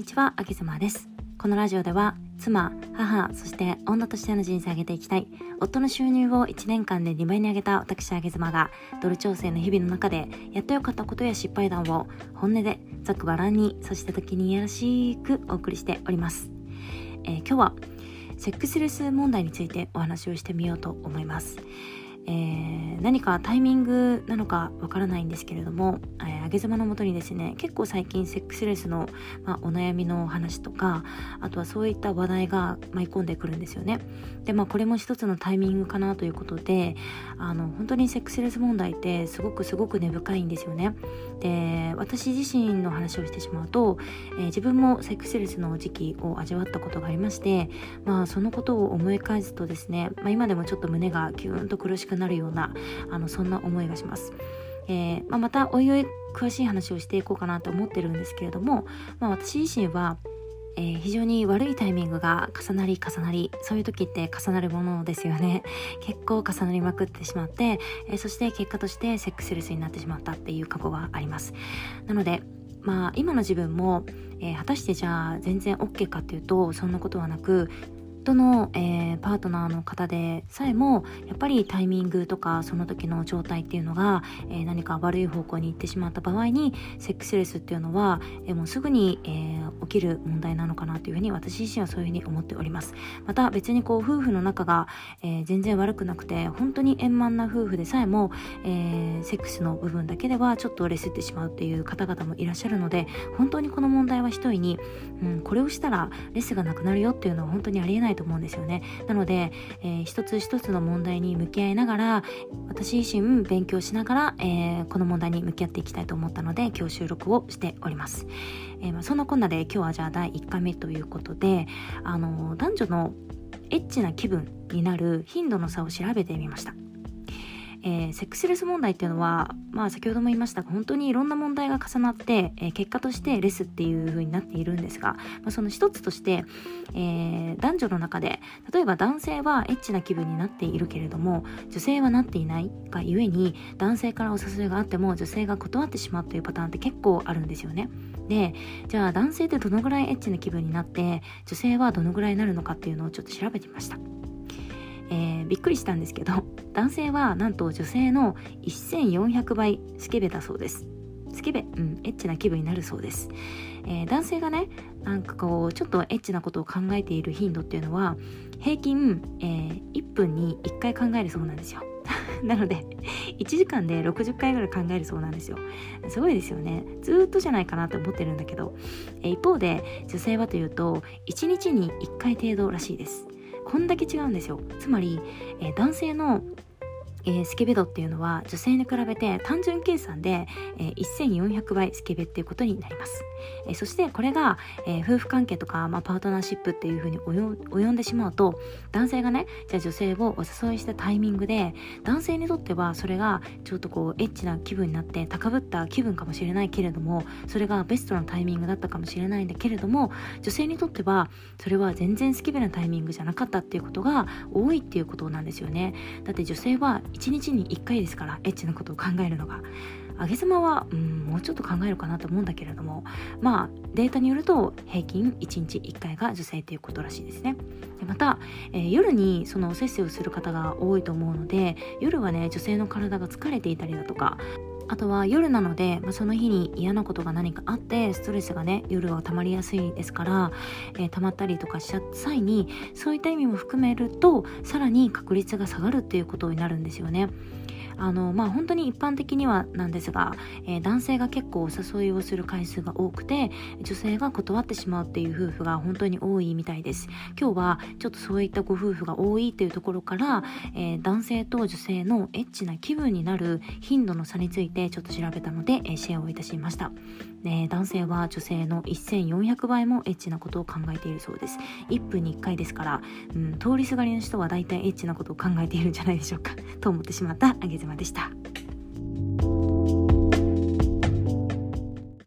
にちは、あげずまです。このラジオでは、妻、母、そして女としての人生を上げていきたい。夫の収入を1年間で2倍に上げた私、あげずまが、ドル調整の日々の中で、やってよかったことや失敗談を、本音で、ざくばらんに、そして時にいやらしくお送りしております。えー、今日は、セックスレス問題についてお話をしてみようと思います。えー、何かタイミングなのかわからないんですけれども、えー、上げ妻のもとにですね結構最近セックスレスの、まあ、お悩みの話とかあとはそういった話題が舞い込んでくるんですよね。でまあこれも一つのタイミングかなということであの本当にセックスレス問題ってすごくすごく根深いんですよね。で私自身の話をしてしまうと、えー、自分もセックスレスの時期を味わったことがありましてまあそのことを思い返すとですね、まあ、今でもちょっと胸がキューンと苦しくなるようなあのそんな思いがします。えーまあ、またおいおい詳しい話をしていこうかなと思ってるんですけれども、まあ、私自身はえー、非常に悪いタイミングが重なり重なりそういう時って重なるものですよね 結構重なりまくってしまって、えー、そして結果としてセックスレスになってしまったっていう過去がありますなのでまあ今の自分も、えー、果たしてじゃあ全然 OK かっていうとそんなことはなくとの、えー、パートナーの方でさえもやっぱりタイミングとかその時の状態っていうのが、えー、何か悪い方向に行ってしまった場合にセックスレスっていうのは、えー、もうすぐに、え起きる問題なのかなというふうに私自身はそういうふうに思っております。また別にこう夫婦の仲が、え全然悪くなくて本当に円満な夫婦でさえも、えセックスの部分だけではちょっとレスってしまうっていう方々もいらっしゃるので本当にこの問題は一重に、うん、これをしたらレスがなくなるよっていうのは本当にありえないと思うんですよね。なので、えー、一つ一つの問題に向き合いながら私自身勉強しながら、えー、この問題に向き合っていきたいと思ったので今日収録をしております、えー、まあ、そんなこんなで今日はじゃあ第1回目ということであの男女のエッチな気分になる頻度の差を調べてみました。えー、セックスレス問題っていうのは、まあ、先ほども言いましたが本当にいろんな問題が重なって、えー、結果としてレスっていう風になっているんですが、まあ、その一つとして、えー、男女の中で例えば男性はエッチな気分になっているけれども女性はなっていないがゆえに男性からお誘いがあっても女性が断ってしまうというパターンって結構あるんですよね。でじゃあ男性ってどのぐらいエッチな気分になって女性はどのぐらいになるのかっていうのをちょっと調べてみました。えー、びっくりしたんですけど 男性はなんと女性の1400倍スケベだそうです。スケベ、うん、エッチな気分になるそうです、えー、男性がねなんかこうちょっとエッチなことを考えている頻度っていうのは平均、えー、1分に1回考えるそうなんですよ。なので1時間で60回ぐらい考えるそうなんですよ。すごいですよね。ずっとじゃないかなって思ってるんだけど、えー、一方で女性はというと1日に1回程度らしいです。こんだけ違うんですよ。つまり、えー、男性のえー、スケベ度っていうのは女性に比べて単純計算で、えー、1400倍スケベっていうことになります、えー、そしてこれが、えー、夫婦関係とか、まあ、パートナーシップっていうふうに及んでしまうと男性がねじゃあ女性をお誘いしたタイミングで男性にとってはそれがちょっとこうエッチな気分になって高ぶった気分かもしれないけれどもそれがベストなタイミングだったかもしれないんだけれども女性にとってはそれは全然スケベなタイミングじゃなかったっていうことが多いっていうことなんですよね。だって女性は1日に1回ですからエッチなことを考えるのが。上げ妻は、うん、もうちょっと考えるかなと思うんだけれども。まあデータによると平均1日1回が女性ということらしいですね。でまた、えー、夜にそのおせっせをする方が多いと思うので夜はね女性の体が疲れていたりだとかあとは夜なので、まあ、その日に嫌なことが何かあってストレスがね夜は溜まりやすいですから、えー、溜まったりとかした際にそういった意味も含めるとさらに確率が下がるっていうことになるんですよね。あのまあ本当に一般的にはなんですが、えー、男性が結構お誘いをする回数が多くて女性が断ってしまうっていう夫婦が本当に多いみたいです。今日はちょっとそういったご夫婦が多いっていうところから、えー、男性と女性のエッチな気分になる頻度の差についてちょっと調べたので、えー、シェアをいたしました、ね、男性は女性の1400倍もエッチなことを考えているそうです1分に1回ですから、うん、通りすがりの人は大体エッチなことを考えているんじゃないでしょうかと思ってしまったあげずまでした。